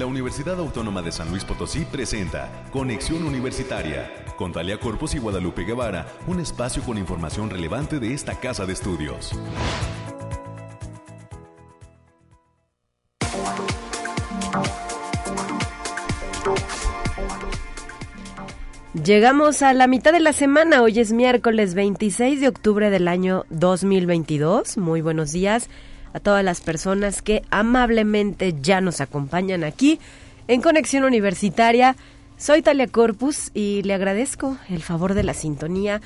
la Universidad Autónoma de San Luis Potosí presenta Conexión Universitaria con Talia Corpus y Guadalupe Guevara, un espacio con información relevante de esta casa de estudios. Llegamos a la mitad de la semana, hoy es miércoles 26 de octubre del año 2022. Muy buenos días a todas las personas que amablemente ya nos acompañan aquí en Conexión Universitaria. Soy Talia Corpus y le agradezco el favor de la sintonía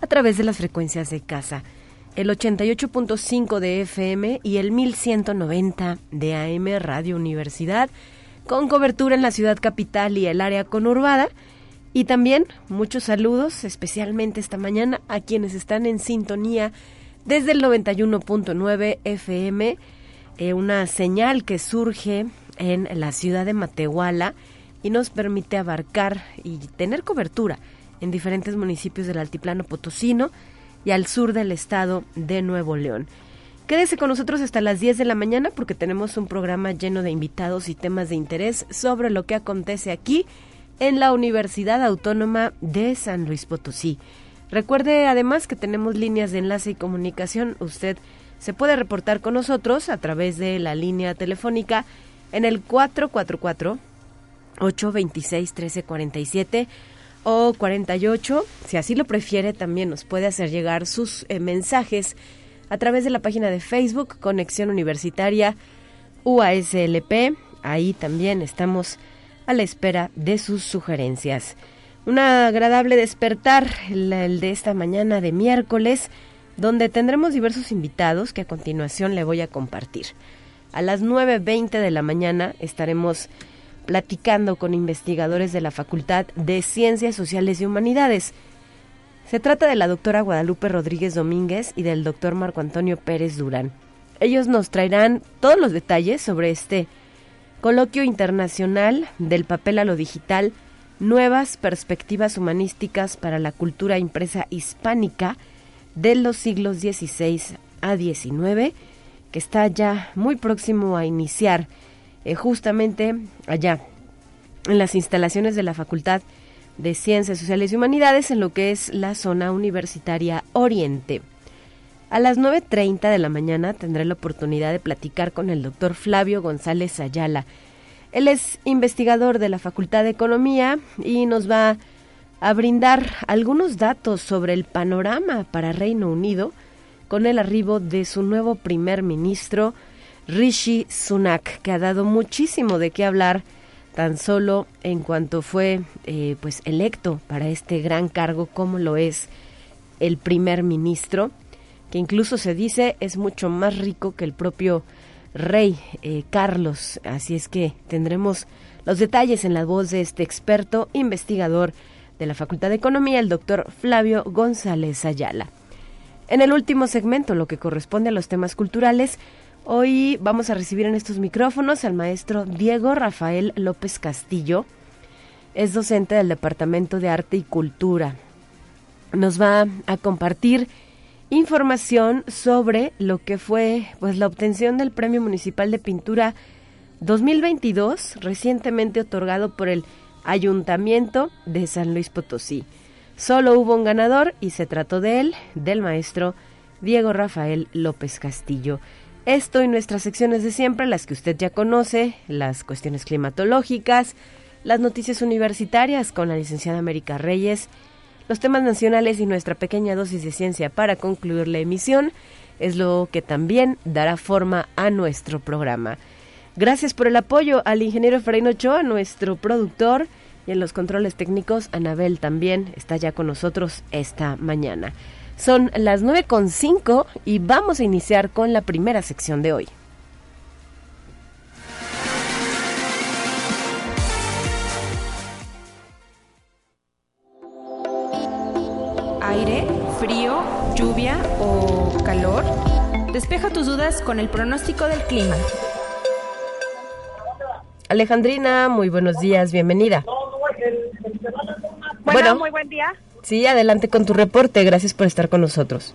a través de las frecuencias de casa, el 88.5 de FM y el 1190 de AM Radio Universidad, con cobertura en la ciudad capital y el área conurbada. Y también muchos saludos, especialmente esta mañana, a quienes están en sintonía desde el 91.9 FM, eh, una señal que surge en la ciudad de Matehuala y nos permite abarcar y tener cobertura en diferentes municipios del altiplano potosino y al sur del estado de Nuevo León. Quédese con nosotros hasta las 10 de la mañana porque tenemos un programa lleno de invitados y temas de interés sobre lo que acontece aquí en la Universidad Autónoma de San Luis Potosí. Recuerde además que tenemos líneas de enlace y comunicación. Usted se puede reportar con nosotros a través de la línea telefónica en el 444 826 1347 o 48. Si así lo prefiere, también nos puede hacer llegar sus eh, mensajes a través de la página de Facebook Conexión Universitaria UASLP. Ahí también estamos a la espera de sus sugerencias. Un agradable despertar el, de esta mañana de miércoles, donde tendremos diversos invitados que a continuación le voy a compartir. A las 9.20 de la mañana estaremos platicando con investigadores de la Facultad de Ciencias Sociales y Humanidades. Se trata de la doctora Guadalupe Rodríguez Domínguez y del doctor Marco Antonio Pérez Durán. Ellos nos traerán todos los detalles sobre este coloquio internacional del papel a lo digital Nuevas perspectivas humanísticas para la cultura impresa hispánica de los siglos XVI a XIX, que está ya muy próximo a iniciar eh, justamente allá en las instalaciones de la Facultad de Ciencias Sociales y Humanidades en lo que es la zona universitaria Oriente. A las 9.30 de la mañana tendré la oportunidad de platicar con el doctor Flavio González Ayala, él es investigador de la Facultad de Economía y nos va a brindar algunos datos sobre el panorama para Reino Unido con el arribo de su nuevo primer ministro, Rishi Sunak, que ha dado muchísimo de qué hablar tan solo en cuanto fue eh, pues electo para este gran cargo como lo es el primer ministro, que incluso se dice es mucho más rico que el propio rey eh, Carlos. Así es que tendremos los detalles en la voz de este experto investigador de la Facultad de Economía, el doctor Flavio González Ayala. En el último segmento, lo que corresponde a los temas culturales, hoy vamos a recibir en estos micrófonos al maestro Diego Rafael López Castillo. Es docente del Departamento de Arte y Cultura. Nos va a compartir información sobre lo que fue pues la obtención del Premio Municipal de Pintura 2022, recientemente otorgado por el Ayuntamiento de San Luis Potosí. Solo hubo un ganador y se trató de él, del maestro Diego Rafael López Castillo. Esto y nuestras secciones de siempre, las que usted ya conoce, las cuestiones climatológicas, las noticias universitarias con la licenciada América Reyes, los temas nacionales y nuestra pequeña dosis de ciencia para concluir la emisión es lo que también dará forma a nuestro programa. Gracias por el apoyo al ingeniero Freino Ochoa, nuestro productor, y en los controles técnicos, Anabel también está ya con nosotros esta mañana. Son las 9.5 y vamos a iniciar con la primera sección de hoy. Aire, frío, lluvia o calor? Despeja tus dudas con el pronóstico del clima. Alejandrina, muy buenos días, bienvenida. Bueno, muy buen día. Sí, adelante con tu reporte, gracias por estar con nosotros.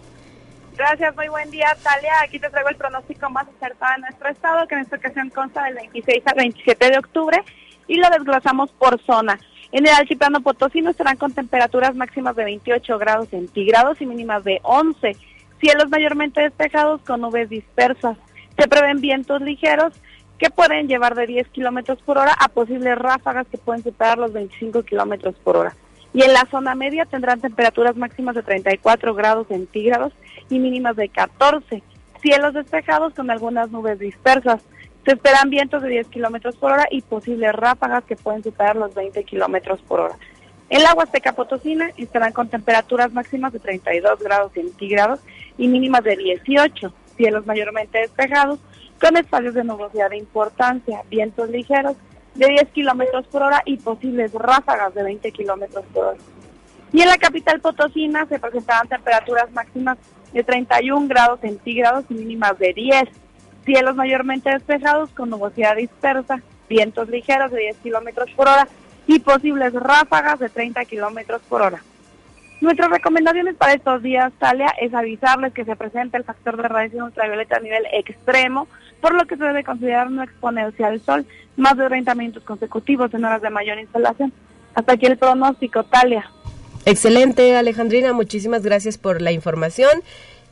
Gracias, muy buen día, Talia. Aquí te traigo el pronóstico más acertado de nuestro estado, que en esta ocasión consta del 26 al 27 de octubre, y lo desglosamos por zona. En el altiplano potosino estarán con temperaturas máximas de 28 grados centígrados y mínimas de 11. Cielos mayormente despejados con nubes dispersas. Se prevén vientos ligeros que pueden llevar de 10 kilómetros por hora a posibles ráfagas que pueden superar los 25 kilómetros por hora. Y en la zona media tendrán temperaturas máximas de 34 grados centígrados y mínimas de 14. Cielos despejados con algunas nubes dispersas. Se esperan vientos de 10 kilómetros por hora y posibles ráfagas que pueden superar los 20 kilómetros por hora. En la Huasteca Potosina estarán con temperaturas máximas de 32 grados centígrados y mínimas de 18. Cielos mayormente despejados con espacios de nubosidad de importancia, vientos ligeros de 10 kilómetros por hora y posibles ráfagas de 20 kilómetros por hora. Y en la capital Potosina se presentarán temperaturas máximas de 31 grados centígrados y mínimas de 10. Cielos mayormente despejados con nubosidad dispersa, vientos ligeros de 10 kilómetros por hora y posibles ráfagas de 30 kilómetros por hora. Nuestras recomendaciones para estos días, Talia, es avisarles que se presenta el factor de radiación ultravioleta a nivel extremo, por lo que se debe considerar no exponerse al sol más de 30 minutos consecutivos en horas de mayor insolación. Hasta aquí el pronóstico, Talia. Excelente, Alejandrina, muchísimas gracias por la información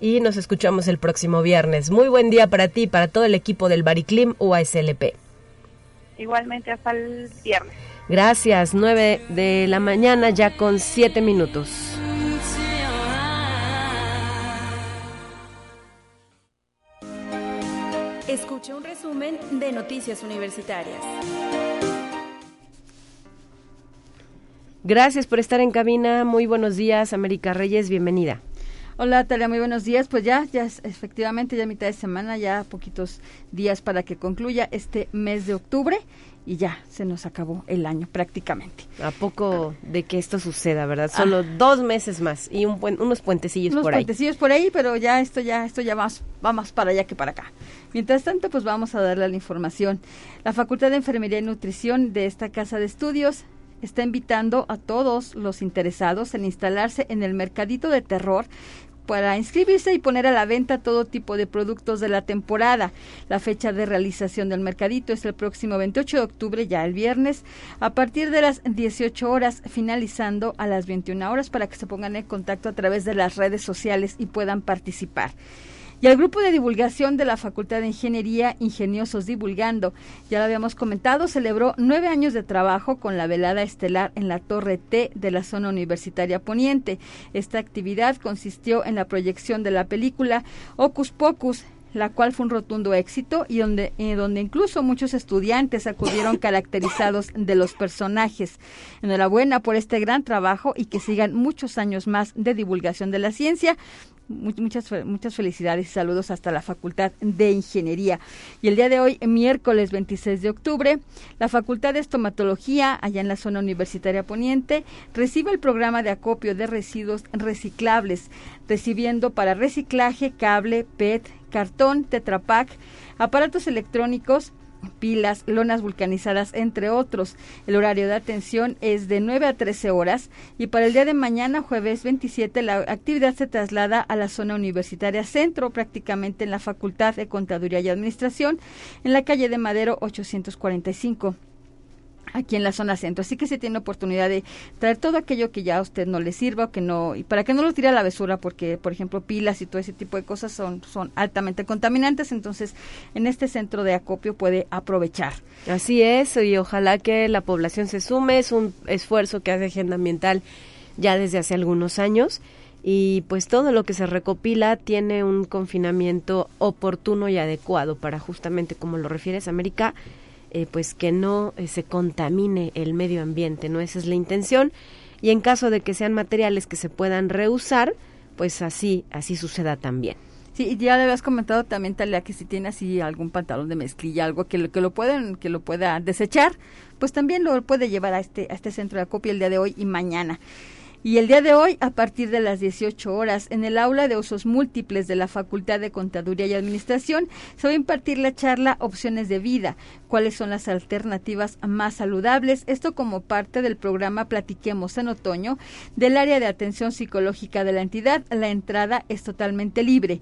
y nos escuchamos el próximo viernes. Muy buen día para ti y para todo el equipo del Bariclim UASLP. Igualmente, hasta el viernes. Gracias, 9 de la mañana ya con 7 minutos. Escucha un resumen de Noticias Universitarias. Gracias por estar en cabina. Muy buenos días, América Reyes. Bienvenida. Hola Talia, muy buenos días. Pues ya, ya efectivamente ya mitad de semana, ya poquitos días para que concluya este mes de octubre y ya se nos acabó el año prácticamente. A poco de que esto suceda, ¿verdad? Solo ah. dos meses más y un unos puentecillos por ahí. Unos puentecillos por ahí, pero ya esto ya esto ya más va más para allá que para acá. Mientras tanto, pues vamos a darle la información. La Facultad de Enfermería y Nutrición de esta casa de estudios está invitando a todos los interesados en instalarse en el mercadito de terror para inscribirse y poner a la venta todo tipo de productos de la temporada. La fecha de realización del mercadito es el próximo 28 de octubre, ya el viernes, a partir de las 18 horas, finalizando a las 21 horas para que se pongan en contacto a través de las redes sociales y puedan participar. Y el grupo de divulgación de la Facultad de Ingeniería Ingeniosos Divulgando, ya lo habíamos comentado, celebró nueve años de trabajo con la velada estelar en la Torre T de la zona universitaria poniente. Esta actividad consistió en la proyección de la película Ocus Pocus, la cual fue un rotundo éxito y donde, eh, donde incluso muchos estudiantes acudieron caracterizados de los personajes. Enhorabuena por este gran trabajo y que sigan muchos años más de divulgación de la ciencia muchas, muchas felicidades y saludos hasta la Facultad de Ingeniería. Y el día de hoy, miércoles 26 de octubre, la Facultad de Estomatología, allá en la zona universitaria poniente, recibe el programa de acopio de residuos reciclables, recibiendo para reciclaje cable, PET, cartón, tetrapac, aparatos electrónicos, pilas, lonas vulcanizadas, entre otros. El horario de atención es de 9 a 13 horas y para el día de mañana, jueves 27, la actividad se traslada a la zona universitaria centro, prácticamente en la Facultad de Contaduría y Administración, en la calle de Madero 845 aquí en la zona centro. Así que se tiene oportunidad de traer todo aquello que ya a usted no le sirva o que no, y para que no lo tire a la basura, porque, por ejemplo, pilas y todo ese tipo de cosas son, son altamente contaminantes, entonces en este centro de acopio puede aprovechar. Así es, y ojalá que la población se sume, es un esfuerzo que hace Agenda Ambiental ya desde hace algunos años y pues todo lo que se recopila tiene un confinamiento oportuno y adecuado para justamente como lo refieres América eh, pues que no eh, se contamine el medio ambiente, ¿no? Esa es la intención. Y en caso de que sean materiales que se puedan reusar, pues así, así suceda también. Sí, ya le habías comentado también, Talia, que si tiene así algún pantalón de mezclilla, algo que lo, que lo pueden, que lo pueda desechar, pues también lo puede llevar a este, a este centro de acopio el día de hoy y mañana. Y el día de hoy, a partir de las 18 horas, en el aula de usos múltiples de la Facultad de Contaduría y Administración, se va a impartir la charla Opciones de Vida, cuáles son las alternativas más saludables. Esto como parte del programa Platiquemos en Otoño del área de atención psicológica de la entidad. La entrada es totalmente libre.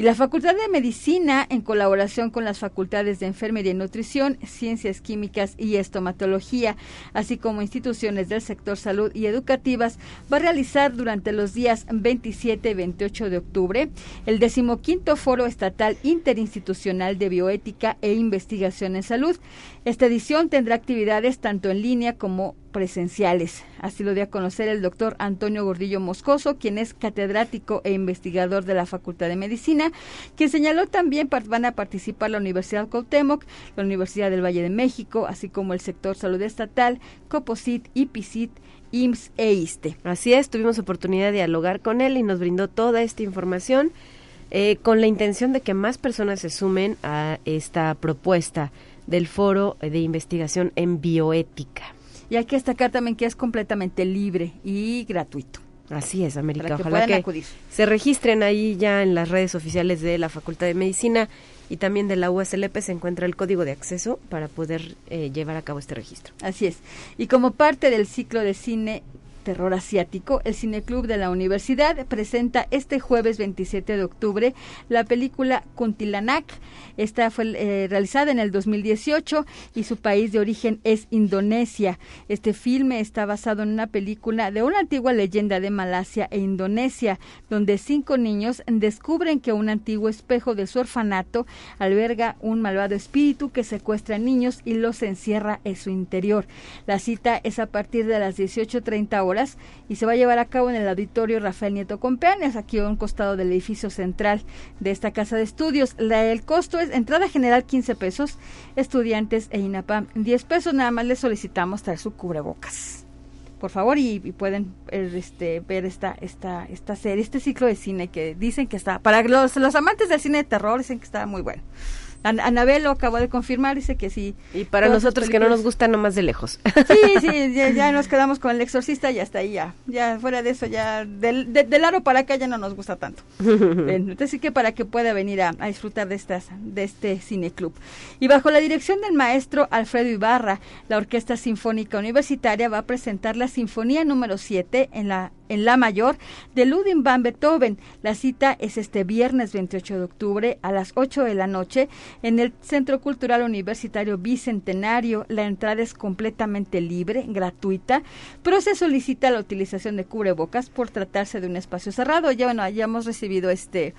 Y la Facultad de Medicina, en colaboración con las facultades de Enfermería y Nutrición, Ciencias Químicas y Estomatología, así como instituciones del sector salud y educativas, va a realizar durante los días 27 y 28 de octubre el decimoquinto Foro Estatal Interinstitucional de Bioética e Investigación en Salud. Esta edición tendrá actividades tanto en línea como presenciales. Así lo dio a conocer el doctor Antonio Gordillo Moscoso, quien es catedrático e investigador de la Facultad de Medicina, quien señaló también van a participar la Universidad Cuauhtémoc, la Universidad del Valle de México, así como el sector salud estatal, Coposit, IPICIT, IMSS e ISTE. Así es, tuvimos oportunidad de dialogar con él y nos brindó toda esta información eh, con la intención de que más personas se sumen a esta propuesta del Foro de Investigación en Bioética. Y hay que destacar también que es completamente libre y gratuito. Así es, América. Ojalá que se registren ahí ya en las redes oficiales de la Facultad de Medicina y también de la USLP se encuentra el código de acceso para poder eh, llevar a cabo este registro. Así es. Y como parte del ciclo de cine terror asiático, el Cineclub de la Universidad presenta este jueves 27 de octubre la película Kuntilanak. Esta fue eh, realizada en el 2018 y su país de origen es Indonesia. Este filme está basado en una película de una antigua leyenda de Malasia e Indonesia, donde cinco niños descubren que un antiguo espejo de su orfanato alberga un malvado espíritu que secuestra niños y los encierra en su interior. La cita es a partir de las 18.30 horas y se va a llevar a cabo en el auditorio Rafael Nieto Compeanes, aquí a un costado del edificio central de esta casa de estudios. el costo es entrada general 15 pesos, estudiantes e INAPAM 10 pesos. Nada más les solicitamos traer su cubrebocas. Por favor, y, pueden eh, este, ver esta, esta, esta serie, este ciclo de cine que dicen que está, para los, los amantes del cine de terror, dicen que está muy bueno. Anabel lo acabó de confirmar, dice que sí. Y para nosotros que no nos gusta nomás de lejos. Sí, sí, ya, nos quedamos con el exorcista y hasta ahí ya. Ya fuera de eso, ya del, del aro para acá ya no nos gusta tanto. Entonces sí que para que pueda venir a, disfrutar de, estas, de este cineclub. Y bajo la dirección del maestro Alfredo Ibarra, la Orquesta Sinfónica Universitaria va a presentar la Sinfonía número 7 en la en La Mayor de Ludwig van Beethoven. La cita es este viernes 28 de octubre a las 8 de la noche en el Centro Cultural Universitario Bicentenario. La entrada es completamente libre, gratuita, pero se solicita la utilización de cubrebocas por tratarse de un espacio cerrado. Ya bueno, ya hemos recibido este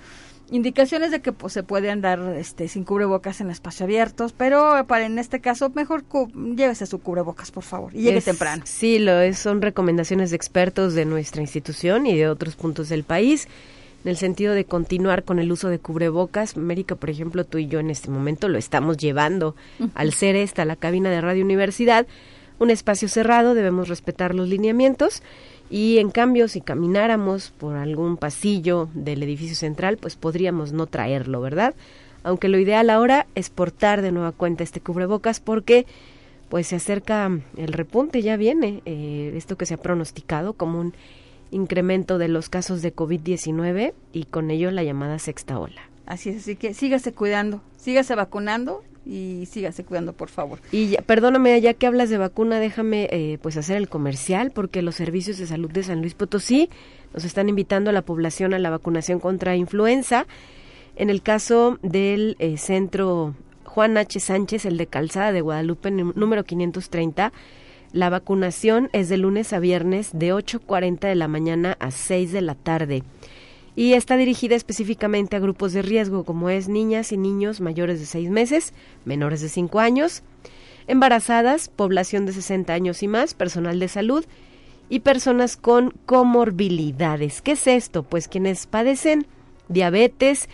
indicaciones de que pues, se puede andar este, sin cubrebocas en espacios abiertos, pero para en este caso mejor llévese su cubrebocas, por favor, y llegue temprano. Sí, lo es, son recomendaciones de expertos de nuestra institución y de otros puntos del país en el sentido de continuar con el uso de cubrebocas. América, por ejemplo, tú y yo en este momento lo estamos llevando al ser esta la cabina de Radio Universidad, un espacio cerrado, debemos respetar los lineamientos y en cambio, si camináramos por algún pasillo del edificio central, pues podríamos no traerlo, ¿verdad? Aunque lo ideal ahora es portar de nueva cuenta este cubrebocas porque pues se acerca el repunte, ya viene eh, esto que se ha pronosticado como un incremento de los casos de COVID-19 y con ello la llamada sexta ola. Así es, así que sígase cuidando, sígase vacunando y sígase cuidando, por favor. Y perdóname, ya que hablas de vacuna, déjame eh, pues hacer el comercial, porque los servicios de salud de San Luis Potosí nos están invitando a la población a la vacunación contra influenza. En el caso del eh, centro Juan H. Sánchez, el de Calzada de Guadalupe, número 530, la vacunación es de lunes a viernes de 8.40 de la mañana a 6 de la tarde y está dirigida específicamente a grupos de riesgo como es niñas y niños mayores de 6 meses, menores de 5 años, embarazadas, población de 60 años y más, personal de salud y personas con comorbilidades. ¿Qué es esto? Pues quienes padecen diabetes,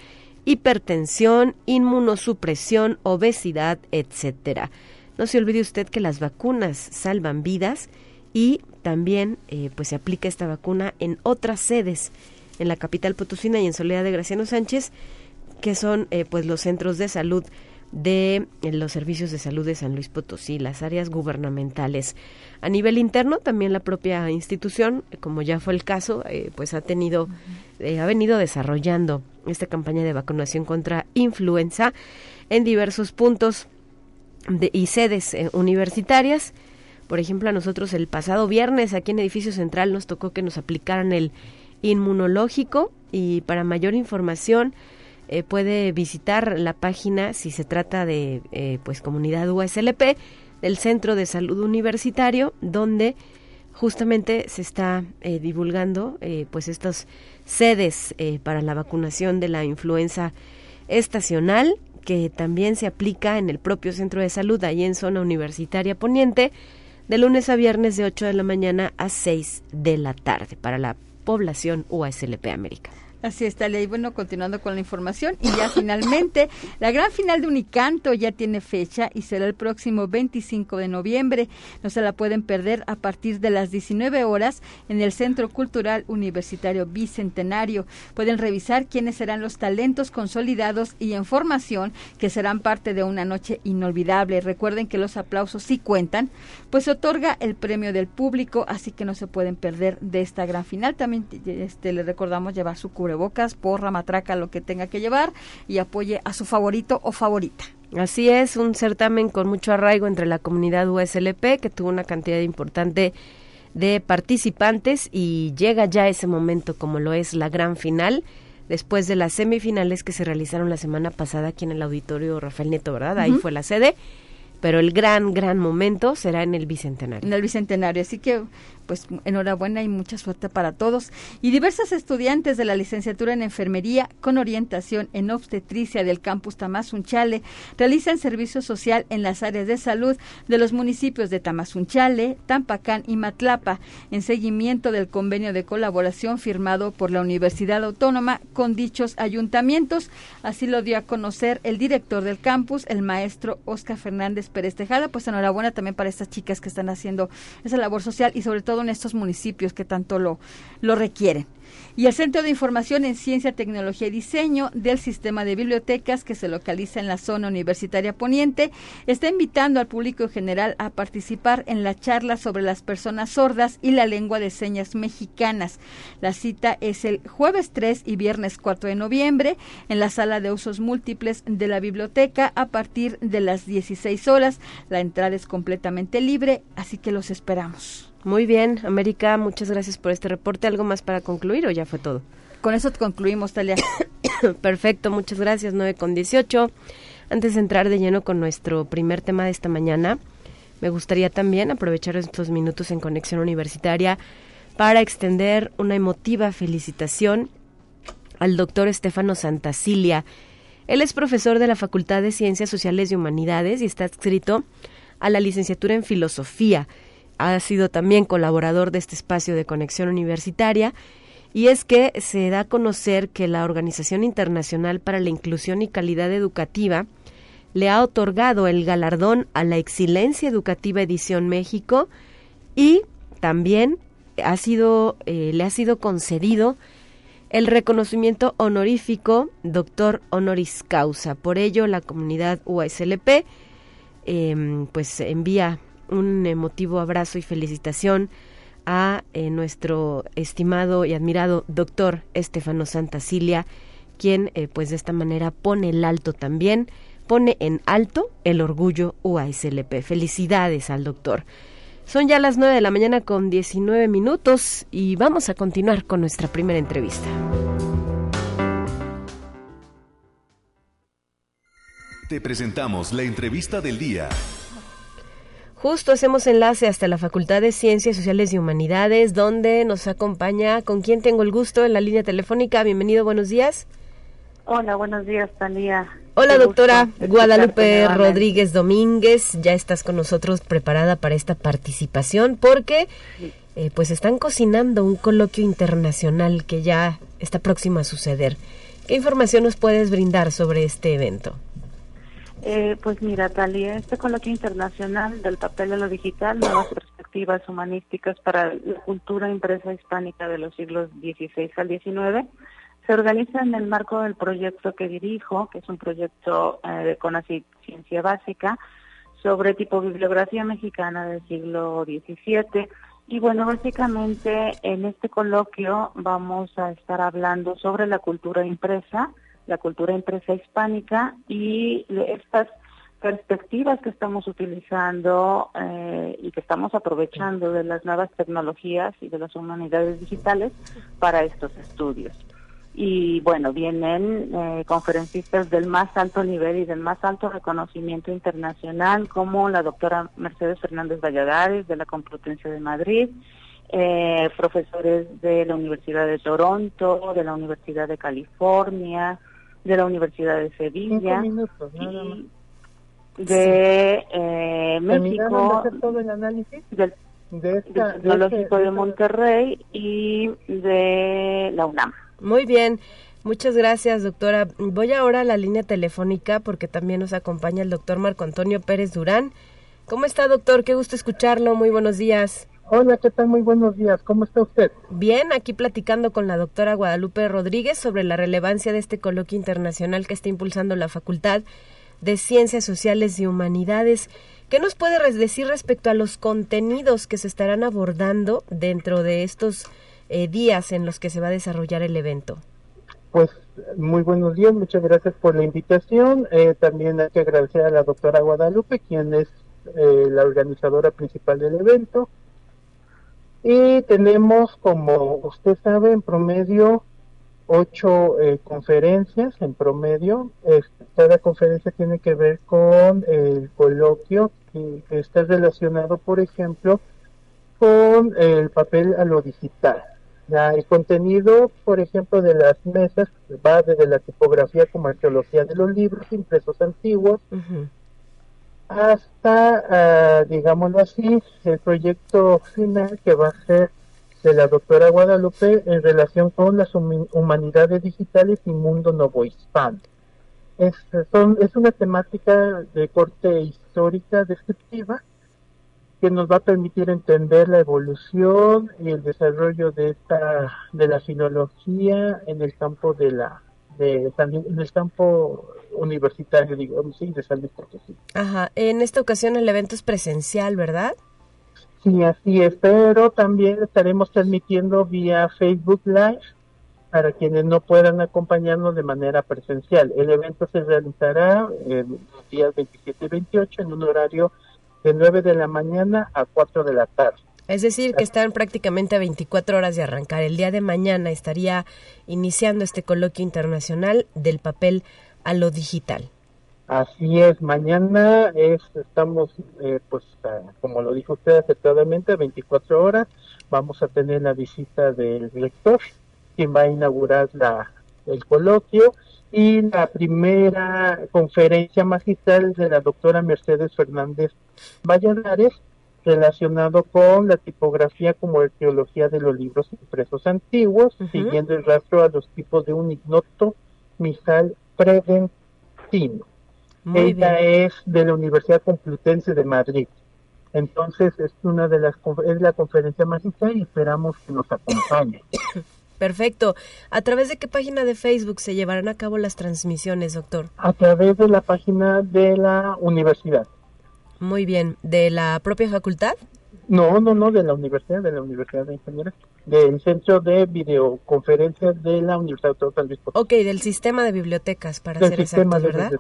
hipertensión, inmunosupresión, obesidad, etcétera. No se olvide usted que las vacunas salvan vidas y también eh, pues se aplica esta vacuna en otras sedes en la capital potosina y en Soledad de Graciano Sánchez, que son eh, pues los centros de salud de eh, los servicios de salud de San Luis Potosí, las áreas gubernamentales. A nivel interno, también la propia institución, como ya fue el caso, pues ha tenido, ha venido desarrollando esta campaña de vacunación contra influenza en diversos puntos de, y sedes universitarias. Por ejemplo, a nosotros el pasado viernes aquí en Edificio Central nos tocó que nos aplicaran el inmunológico y para mayor información eh, puede visitar la página si se trata de eh, pues comunidad USLP del Centro de Salud Universitario donde justamente se está eh, divulgando pues estas sedes para la vacunación de la influenza estacional que también se aplica en el propio centro de salud ahí en zona universitaria poniente de lunes a viernes de 8 de la mañana a 6 de la tarde para la población UASLP América. Así está, Y bueno, continuando con la información, y ya finalmente, la gran final de Unicanto ya tiene fecha y será el próximo 25 de noviembre. No se la pueden perder a partir de las 19 horas en el Centro Cultural Universitario Bicentenario. Pueden revisar quiénes serán los talentos consolidados y en formación que serán parte de una noche inolvidable. Recuerden que los aplausos sí cuentan, pues otorga el premio del público, así que no se pueden perder de esta gran final. También este, le recordamos llevar su cubrebocas, porra, matraca, lo que tenga que llevar y apoye a su favorito o favorita. Así es, un certamen con mucho arraigo entre la comunidad USLP que tuvo una cantidad importante de participantes y llega ya ese momento como lo es la gran final después de las semifinales que se realizaron la semana pasada aquí en el auditorio Rafael Nieto, ¿verdad? Ahí fue la sede pero el gran, gran momento será en el Bicentenario. En el Bicentenario, así que pues enhorabuena y mucha suerte para todos. Y diversas estudiantes de la licenciatura en enfermería con orientación en obstetricia del campus Tamazunchale realizan servicio social en las áreas de salud de los municipios de Tamazunchale, Tampacán y Matlapa, en seguimiento del convenio de colaboración firmado por la Universidad Autónoma con dichos ayuntamientos. Así lo dio a conocer el director del campus, el maestro Oscar Fernández Pérez Tejada. Pues enhorabuena también para estas chicas que están haciendo esa labor social y sobre todo estos municipios que tanto lo, lo requieren y el Centro de Información en Ciencia, Tecnología y Diseño del Sistema de Bibliotecas, que se localiza en la zona universitaria poniente, está invitando al público en general a participar en la charla sobre las personas sordas y la lengua de señas mexicanas. La cita es el jueves 3 y viernes 4 de noviembre en la sala de usos múltiples de la biblioteca a partir de las 16 horas. La entrada es completamente libre, así que los esperamos. Muy bien, América, muchas gracias por este reporte. ¿Algo más para concluir o ya fue todo? Con eso concluimos, Talia. Perfecto, muchas gracias, 9 con 18. Antes de entrar de lleno con nuestro primer tema de esta mañana, me gustaría también aprovechar estos minutos en Conexión Universitaria para extender una emotiva felicitación al doctor Estefano Santacilia. Él es profesor de la Facultad de Ciencias Sociales y Humanidades y está adscrito a la licenciatura en Filosofía ha sido también colaborador de este espacio de conexión universitaria y es que se da a conocer que la Organización Internacional para la Inclusión y Calidad Educativa le ha otorgado el galardón a la Excelencia Educativa Edición México y también ha sido, eh, le ha sido concedido el reconocimiento honorífico doctor honoris causa. Por ello, la comunidad USLP em, pues envía un emotivo abrazo y felicitación a eh, nuestro estimado y admirado doctor Estefano Santacilia, quien eh, pues de esta manera pone el alto también, pone en alto el orgullo UASLP. Felicidades al doctor. Son ya las 9 de la mañana con 19 minutos y vamos a continuar con nuestra primera entrevista. Te presentamos la entrevista del día. Justo hacemos enlace hasta la Facultad de Ciencias Sociales y Humanidades, donde nos acompaña, con quien tengo el gusto en la línea telefónica. Bienvenido, buenos días. Hola, buenos días, Talía. Hola, doctora Guadalupe Rodríguez Domínguez. Ya estás con nosotros preparada para esta participación porque eh, pues están cocinando un coloquio internacional que ya está próximo a suceder. ¿Qué información nos puedes brindar sobre este evento? Eh, pues mira, Talia, este coloquio internacional del papel de lo digital, nuevas perspectivas humanísticas para la cultura impresa hispánica de los siglos XVI al XIX, se organiza en el marco del proyecto que dirijo, que es un proyecto eh, de CONACYT Ciencia Básica, sobre tipo bibliografía mexicana del siglo XVII. Y bueno, básicamente en este coloquio vamos a estar hablando sobre la cultura impresa, la cultura impresa hispánica y estas perspectivas que estamos utilizando eh, y que estamos aprovechando de las nuevas tecnologías y de las humanidades digitales para estos estudios. Y bueno, vienen eh, conferencistas del más alto nivel y del más alto reconocimiento internacional, como la doctora Mercedes Fernández Valladares de la Complutense de Madrid, eh, profesores de la Universidad de Toronto, de la Universidad de California, de la Universidad de Sevilla. y, de eh, México, todo el análisis del, de Tecnológico de, de Monterrey y de la UNAM. Muy bien. Muchas gracias, doctora. Voy ahora a la línea telefónica porque también nos acompaña el doctor Marco Antonio Pérez Durán. ¿Cómo está, doctor? Qué gusto escucharlo. Muy buenos días. Hola, ¿qué tal? Muy buenos días. ¿Cómo está usted? Bien, aquí platicando con la doctora Guadalupe Rodríguez sobre la relevancia de este coloquio internacional que está impulsando la Facultad de Ciencias Sociales y Humanidades. ¿Qué nos puede decir respecto a los contenidos que se estarán abordando dentro de estos eh, días en los que se va a desarrollar el evento? Pues muy buenos días, muchas gracias por la invitación. Eh, también hay que agradecer a la doctora Guadalupe, quien es eh, la organizadora principal del evento. Y tenemos, como usted sabe, en promedio ocho eh, conferencias en promedio. cada conferencia tiene que ver con el coloquio que, está relacionado, por ejemplo, con el papel a lo digital. el contenido, por ejemplo, de las mesas va desde la tipografía como arqueología de los libros impresos antiguos hasta, ah, digámoslo así, el proyecto final que va a ser de la doctora Guadalupe en relación con las humanidades digitales y mundo novohispano. Es, son, es una temática de corte histórica descriptiva que nos va a permitir entender la evolución y el desarrollo de esta de la filología en el campo de la de en el campo universitario digamos sí de San Luis Potosí. Ajá, en esta ocasión el evento es presencial, ¿verdad? Sí, así es, pero también estaremos transmitiendo vía Facebook Live para quienes no puedan acompañarnos de manera presencial. El evento se realizará en los días 27 y 28 en un horario de 9 de la mañana a 4 de la tarde. Es decir, que están prácticamente a 24 horas de arrancar. El día de mañana estaría iniciando este coloquio internacional del papel a lo digital. Así es, mañana es, estamos, eh, pues, como lo dijo usted acertadamente, 24 horas. Vamos a tener la visita del rector, quien va a inaugurar la, el coloquio, y la primera conferencia magistral de la doctora Mercedes Fernández Valladares, relacionado con la tipografía como arqueología de los libros impresos antiguos, siguiendo el rastro a los tipos de un ignoto misal preventino. Ella es de la Universidad Complutense de Madrid. Entonces es una de las es la conferencia magistral y esperamos que nos acompañe. Perfecto. ¿A través de qué página de Facebook se llevarán a cabo las transmisiones, doctor? A través de la página de la universidad. Muy bien. ¿De la propia facultad? No, no, no, de la universidad, de la Universidad de Ingeniería, del Centro de Videoconferencias de la Universidad de San Luis Ok, del sistema de bibliotecas, para ser exactos, ¿verdad?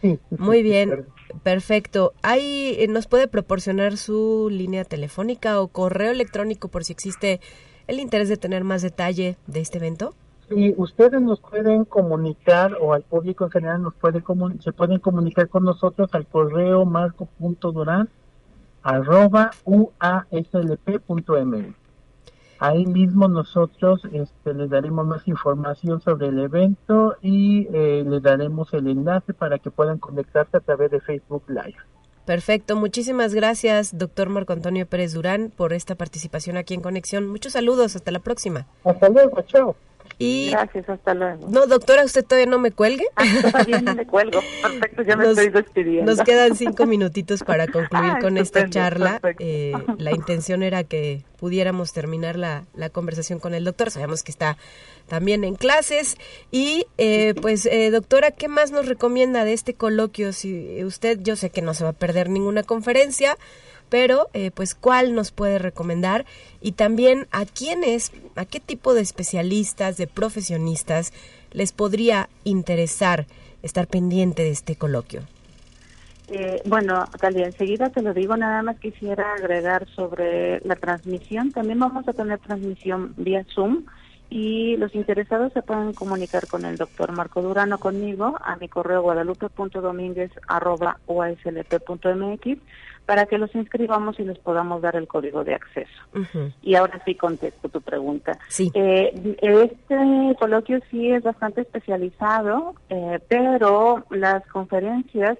Sí, Muy bien, perfecto. ¿Hay, eh, ¿Nos puede proporcionar su línea telefónica o correo electrónico por si existe el interés de tener más detalle de este evento? Sí, ustedes nos pueden comunicar o al público en general nos puede se pueden comunicar con nosotros al correo marco.durán arroba uaslp.mx. Ahí mismo nosotros este, les daremos más información sobre el evento y eh, les daremos el enlace para que puedan conectarse a través de Facebook Live. Perfecto, muchísimas gracias, doctor Marco Antonio Pérez Durán, por esta participación aquí en Conexión. Muchos saludos, hasta la próxima. Hasta luego, chao. Gracias, hasta luego. No, doctora, usted todavía no me cuelgue. Ah, me cuelgo. Perfecto, ya me estoy despidiendo. Nos quedan cinco minutitos para concluir con esta charla. Eh, la intención era que pudiéramos terminar la, la conversación con el doctor. Sabemos que está también en clases. Y eh, pues, eh, doctora, ¿qué más nos recomienda de este coloquio? Si usted, yo sé que no se va a perder ninguna conferencia, pero eh, pues, ¿cuál nos puede recomendar? Y también, ¿a quiénes, a qué tipo de especialistas, de profesionistas les podría interesar estar pendiente de este coloquio? Eh, bueno, Talia, enseguida te lo digo, nada más quisiera agregar sobre la transmisión. También vamos a tener transmisión vía Zoom y los interesados se pueden comunicar con el doctor Marco Durano conmigo a mi correo guadalupe.domínguez.uaslp.mx para que los inscribamos y les podamos dar el código de acceso. Y ahora sí contesto tu pregunta. Sí. Eh, este coloquio sí es bastante especializado, eh, pero las conferencias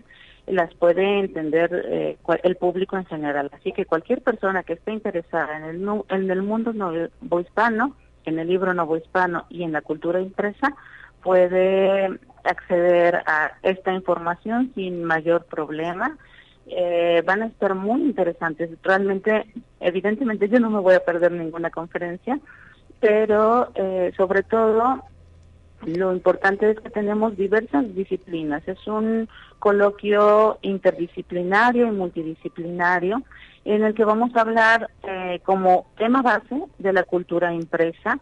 las puede entender eh, el público en general. Así que cualquier persona que esté interesada en el, en el mundo hispano en el libro hispano y en la cultura impresa, puede acceder a esta información sin mayor problema. Eh, van a estar muy interesantes. Realmente, evidentemente yo no me voy a perder ninguna conferencia, pero eh, sobre todo lo importante es que tenemos diversas disciplinas. Es un coloquio interdisciplinario y multidisciplinario en el que vamos a hablar eh, como tema base de la cultura impresa,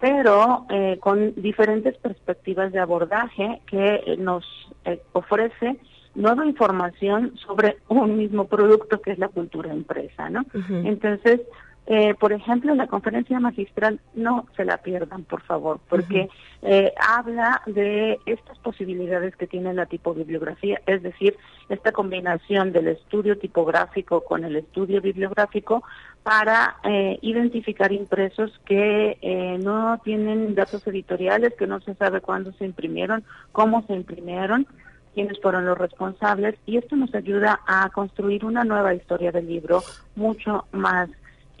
pero eh, con diferentes perspectivas de abordaje que nos eh, ofrece nueva información sobre un mismo producto que es la cultura impresa, ¿no? Entonces, eh, por ejemplo, la conferencia magistral no se la pierdan, por favor, porque eh, habla de estas posibilidades que tiene la tipobibliografía, es decir, esta combinación del estudio tipográfico con el estudio bibliográfico para eh, identificar impresos que no tienen datos editoriales, que no se sabe cuándo se imprimieron, cómo se imprimieron quiénes fueron los responsables y esto nos ayuda a construir una nueva historia del libro mucho más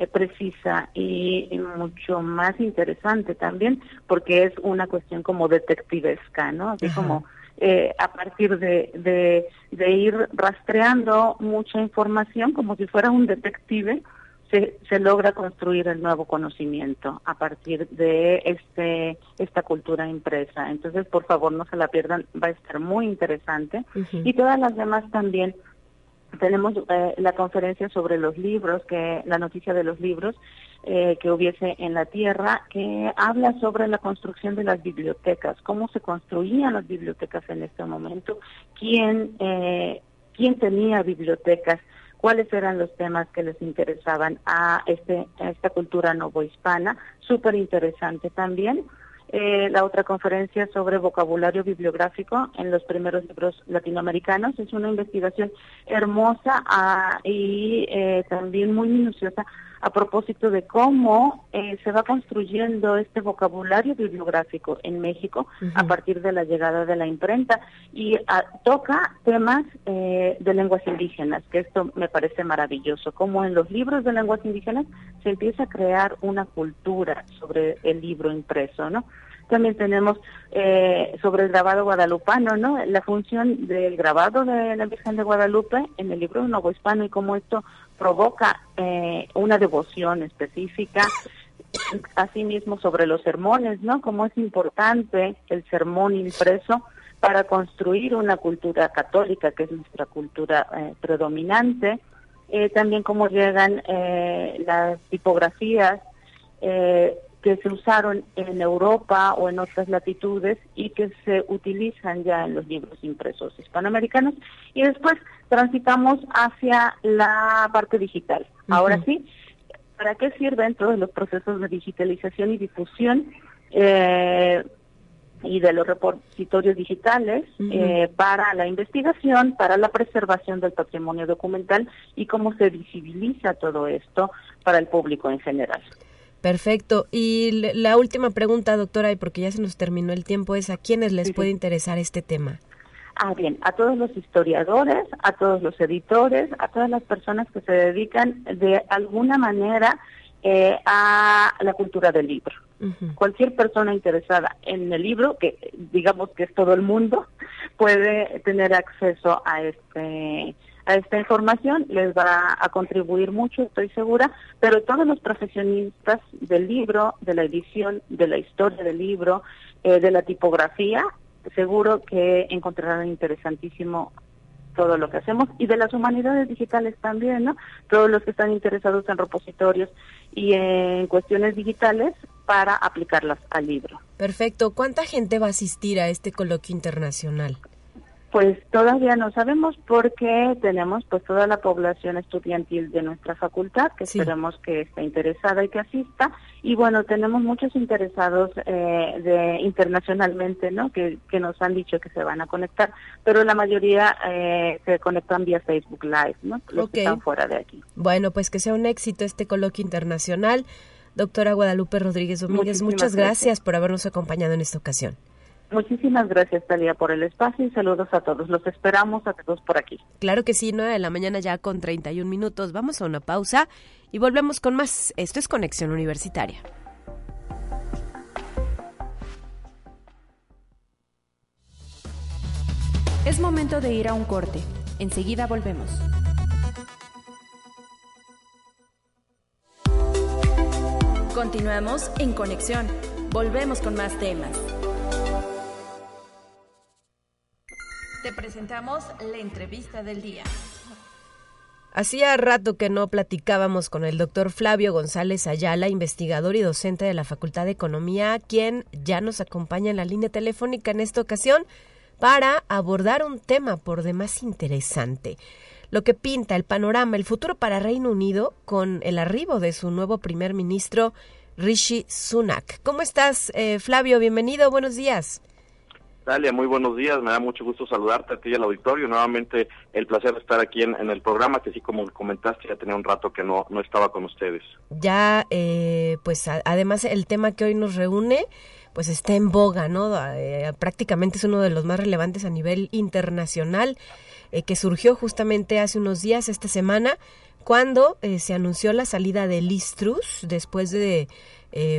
precisa y, mucho más interesante también, porque es una cuestión como detectivesca, ¿no? Así como eh, a partir de, de, de, ir rastreando mucha información, como si fuera un detective, se, se logra construir el nuevo conocimiento a partir de este esta cultura impresa. Entonces, por favor, no se la pierdan, va a estar muy interesante. Y todas las demás también tenemos eh, la conferencia sobre los libros, que la noticia de los libros eh, que hubiese en la tierra, que habla sobre la construcción de las bibliotecas, cómo se construían las bibliotecas en este momento, quién eh, quién tenía bibliotecas, cuáles eran los temas que les interesaban a este esta cultura novohispana, súper interesante también. Eh, la otra conferencia sobre vocabulario bibliográfico en los primeros libros latinoamericanos. Es una investigación hermosa ah, y eh, también muy minuciosa a propósito de cómo eh, se va construyendo este vocabulario bibliográfico en México a partir de la llegada de la imprenta y ah, toca temas de lenguas indígenas, que esto me parece maravilloso, como en los libros de lenguas indígenas se empieza a crear una cultura sobre el libro impreso, ¿no? También tenemos eh, sobre el grabado guadalupano, ¿no? La función del grabado de la Virgen de Guadalupe en el libro Nuevo Hispano y cómo esto provoca eh, una devoción específica. Asimismo sobre los sermones, ¿no? Cómo es importante el sermón impreso para construir una cultura católica, que es nuestra cultura eh, predominante. también cómo llegan las tipografías que se usaron en Europa o en otras latitudes y que se utilizan ya en los libros impresos hispanoamericanos. Y después transitamos hacia la parte digital. Ahora sí, ¿para qué sirven todos los procesos de digitalización y difusión eh, y de los repositorios digitales eh, para la investigación, para la preservación del patrimonio documental y cómo se visibiliza todo esto para el público en general? Perfecto. Y la última pregunta, doctora, y porque ya se nos terminó el tiempo, es a quiénes les puede interesar este tema. Ah, bien, a todos los historiadores, a todos los editores, a todas las personas que se dedican de alguna manera eh, a la cultura del libro. Cualquier persona interesada en el libro, que digamos que es todo el mundo, puede tener acceso a este a esta información, les va a contribuir mucho, estoy segura, pero todos los profesionistas del libro, de la edición, de la historia del libro, eh, de la tipografía, seguro que encontrarán interesantísimo todo lo que hacemos y de las humanidades digitales también, ¿no? Todos los que están interesados en repositorios y en cuestiones digitales para aplicarlas al libro. Perfecto. ¿Cuánta gente va a asistir a este coloquio internacional? Pues todavía no sabemos porque tenemos pues toda la población estudiantil de nuestra facultad que esperemos que esté interesada y que asista. Y bueno tenemos muchos interesados eh, de internacionalmente no que, que nos han dicho que se van a conectar pero la mayoría eh, se conectan vía Facebook Live no los que están fuera de aquí. Bueno pues que sea un éxito este coloquio internacional. Doctora Guadalupe Rodríguez Domínguez muchas gracias por habernos acompañado en esta ocasión Muchísimas gracias, Talía, por el espacio y saludos a todos. Los esperamos a todos por aquí. Claro que sí, 9 de la mañana ya con 31 minutos. Vamos a una pausa y volvemos con más. Esto es Conexión Universitaria. Es momento de ir a un corte. Enseguida volvemos. Continuamos en conexión. Volvemos con más temas. Te presentamos la entrevista del día. Hacía rato que no platicábamos con el doctor Flavio González Ayala, investigador y docente de la Facultad de Economía, quien ya nos acompaña en la línea telefónica en esta ocasión para abordar un tema por demás interesante. Lo que pinta el panorama, el futuro para Reino Unido con el arribo de su nuevo primer ministro, Rishi Sunak. ¿Cómo estás, eh, Flavio? Bienvenido, buenos días. Dalia, muy buenos días. Me da mucho gusto saludarte a ti y al auditorio. Nuevamente, el placer de estar aquí en, el programa, que sí, como comentaste, ya tenía un rato que no, no estaba con ustedes. Ya, eh, pues además el tema que hoy nos reúne, pues está en boga, ¿no? Eh, prácticamente es uno de los más relevantes a nivel internacional, eh, que surgió justamente hace unos días, esta semana, cuando se anunció la salida de Liz después de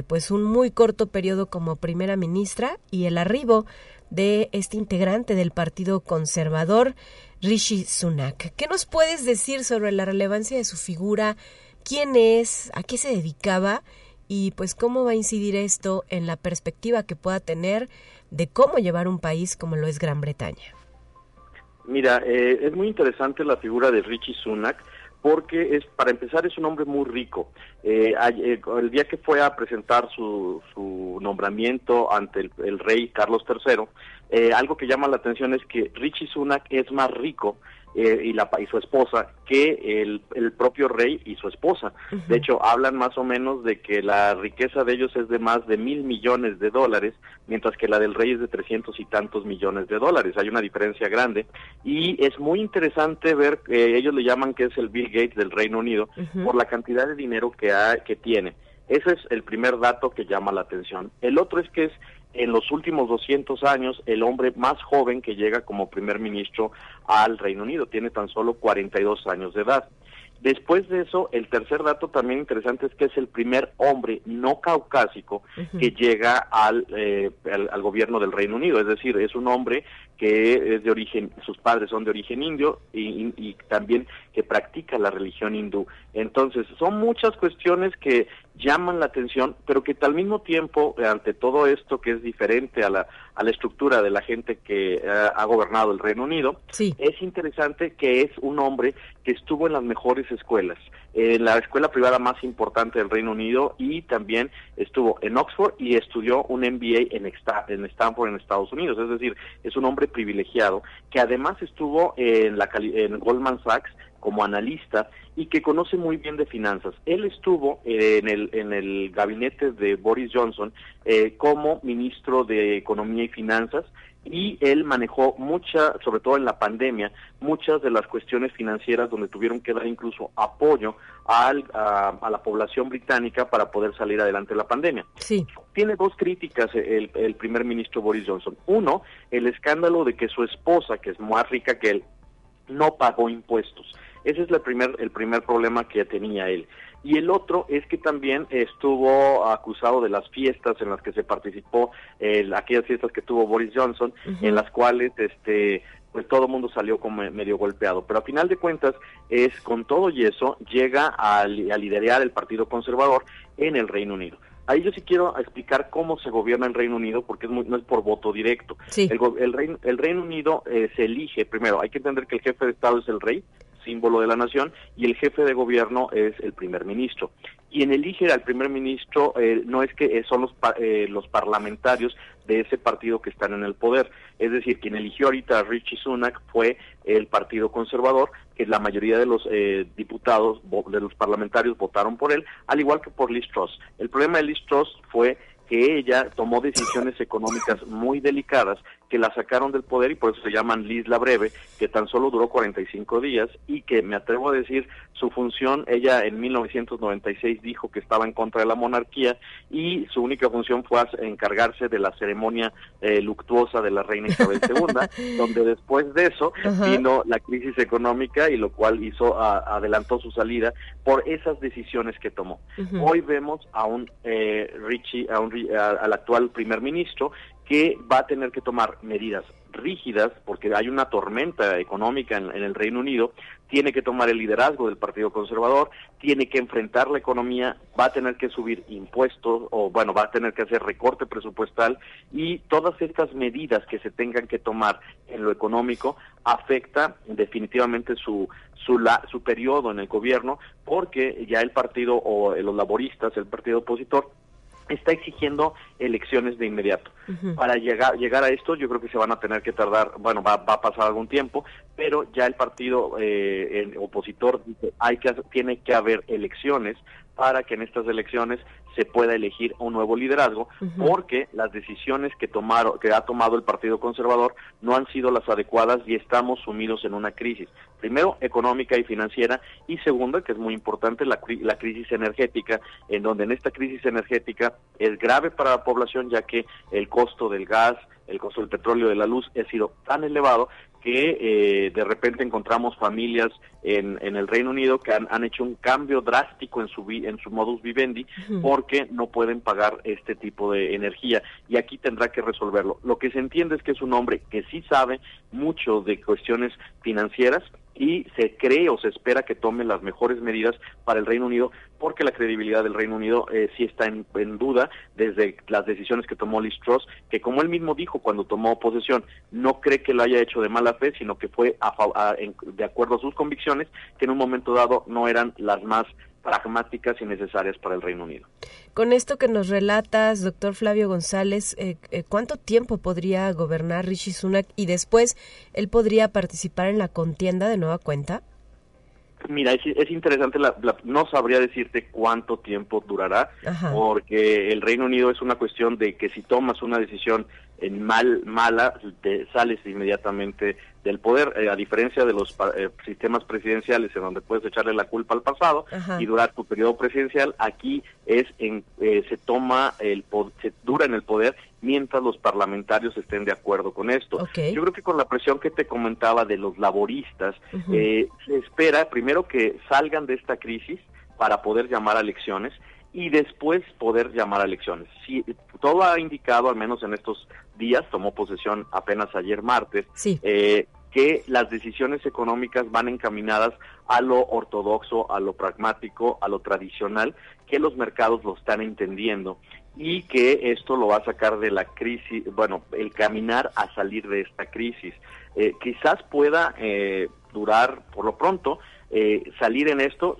pues un muy corto periodo como primera ministra y el arribo de este integrante del Partido Conservador, Rishi Sunak. ¿Qué nos puedes decir sobre la relevancia de su figura? ¿Quién es? ¿A qué se dedicaba? Y pues cómo va a incidir esto en la perspectiva que pueda tener de cómo llevar un país como lo es Gran Bretaña. Mira, eh, es muy interesante la figura de Rishi Sunak porque es para empezar es un hombre muy rico. Eh, eh, el día que fue a presentar su, nombramiento ante el, rey Carlos III, eh, algo que llama la atención es que Richie Sunak es más rico eh, y, la, y su esposa que el, el propio rey y su esposa. De hecho, hablan más o menos de que la riqueza de ellos es de más de mil millones de dólares, mientras que la del rey es de trescientos y tantos millones de dólares. Hay una diferencia grande y es muy interesante ver, que ellos le llaman que es el Bill Gates del Reino Unido, por la cantidad de dinero que, ha, que tiene. Ese es el primer dato que llama la atención. El otro es que es en los últimos 200 años el hombre más joven que llega como primer ministro al Reino Unido. Tiene tan solo 42 años de edad. Después de eso, el tercer dato también interesante es que es el primer hombre no caucásico que llega al, eh, al, gobierno del Reino Unido. Es decir, es un hombre que es de origen, sus padres son de origen indio y, y también que practica la religión hindú. Entonces, son muchas cuestiones que llaman la atención, pero que al mismo tiempo, ante todo esto que es diferente a la, a la estructura de la gente que eh, ha gobernado el Reino Unido, es interesante que es un hombre que estuvo en las mejores escuelas, en la escuela privada más importante del Reino Unido y también estuvo en Oxford y estudió un MBA en, en Stanford en Estados Unidos, es decir, es un hombre privilegiado que además estuvo en, la, en Goldman Sachs como analista y que conoce muy bien de finanzas. Él estuvo en el, en el gabinete de Boris Johnson eh, como ministro de Economía y Finanzas y él manejó mucha, sobre todo en la pandemia, muchas de las cuestiones financieras donde tuvieron que dar incluso apoyo al, a, la población británica para poder salir adelante de la pandemia. Sí. Tiene dos críticas el, el primer ministro Boris Johnson. Uno, el escándalo de que su esposa, que es más rica que él, no pagó impuestos. Ese es el primer, el primer problema que tenía él. Y el otro es que también estuvo acusado de las fiestas en las que se participó, aquellas fiestas que tuvo Boris Johnson, en las cuales este pues todo el mundo salió como medio golpeado. Pero a final de cuentas, es con todo y eso, llega a, a liderar el Partido Conservador en el Reino Unido. Ahí yo sí quiero explicar cómo se gobierna en Reino Unido, porque es no es por voto directo. El, Reino, el Reino Unido eh, se elige, primero, hay que entender que el jefe de Estado es el rey, símbolo de la nación, y el jefe de gobierno es el primer ministro. Quien elige al primer ministro eh, no es que eh, son los, los parlamentarios de ese partido que están en el poder. Es decir, quien eligió ahorita a Richie Sunak fue el Partido Conservador, que la mayoría de los eh, diputados, de los parlamentarios votaron por él, al igual que por Liz Truss. El problema de Liz Truss fue que ella tomó decisiones económicas muy delicadas que la sacaron del poder y por eso se llaman Liz la Breve, que tan solo duró 45 días y que me atrevo a decir su función, ella en 1996 dijo que estaba en contra de la monarquía y su única función fue encargarse de la ceremonia eh, luctuosa de la reina Isabel II, donde después de eso vino la crisis económica y lo cual hizo adelantó su salida por esas decisiones que tomó. Hoy vemos a un eh, Richie, a un, al actual primer ministro que va a tener que tomar medidas rígidas, porque hay una tormenta económica en, el Reino Unido, tiene que tomar el liderazgo del Partido Conservador, tiene que enfrentar la economía, va a tener que subir impuestos o bueno, va a tener que hacer recorte presupuestal y todas estas medidas que se tengan que tomar en lo económico afecta definitivamente su su, la, su periodo en el gobierno porque ya el partido o los laboristas, el partido opositor está exigiendo elecciones de inmediato. Para llegar, llegar a esto, yo creo que se van a tener que tardar, bueno, va, va a pasar algún tiempo, pero ya el partido eh, opositor dice, hay que, tiene que haber elecciones para que en estas elecciones se pueda elegir un nuevo liderazgo, porque las decisiones que tomaron, que ha tomado el Partido Conservador no han sido las adecuadas y estamos sumidos en una crisis. Primero, económica y financiera, y segundo, que es muy importante, la, la crisis energética, en donde en esta crisis energética es grave para la población, ya que el costo del gas, el costo del petróleo, de la luz, ha sido tan elevado que eh, de repente encontramos familias en, en el Reino Unido que han, han, hecho un cambio drástico en su en su modus vivendi porque no pueden pagar este tipo de energía y aquí tendrá que resolverlo. Lo que se entiende es que es un hombre que sí sabe mucho de cuestiones financieras y se cree o se espera que tome las mejores medidas para el Reino Unido porque la credibilidad del Reino Unido eh, sí está en, duda desde las decisiones que tomó Liz Truss, que como él mismo dijo cuando tomó posesión, no cree que lo haya hecho de mala fe, sino que fue de acuerdo a sus convicciones, que en un momento dado no eran las más pragmáticas y necesarias para el Reino Unido. Con esto que nos relatas, doctor Flavio González, eh, eh, ¿cuánto tiempo podría gobernar Rishi Sunak y después él podría participar en la contienda de nueva cuenta? Mira, es, interesante, no sabría decirte cuánto tiempo durará, porque el Reino Unido es una cuestión de que si tomas una decisión en mal mala, te sales inmediatamente del poder, eh, a diferencia de los eh, sistemas presidenciales en donde puedes echarle la culpa al pasado y durar tu periodo presidencial, aquí es en, eh, se toma el se dura en el poder mientras los parlamentarios estén de acuerdo con esto. Yo creo que con la presión que te comentaba de los laboristas, se espera primero que salgan de esta crisis para poder llamar a elecciones y después poder llamar a elecciones. Si, todo ha indicado, al menos en estos días, tomó posesión apenas ayer martes, eh, que las decisiones económicas van encaminadas a lo ortodoxo, a lo pragmático, a lo tradicional, que los mercados lo están entendiendo y que esto lo va a sacar de la crisis, bueno, el caminar a salir de esta crisis. Eh, quizás pueda eh, durar, por lo pronto, eh, salir en esto,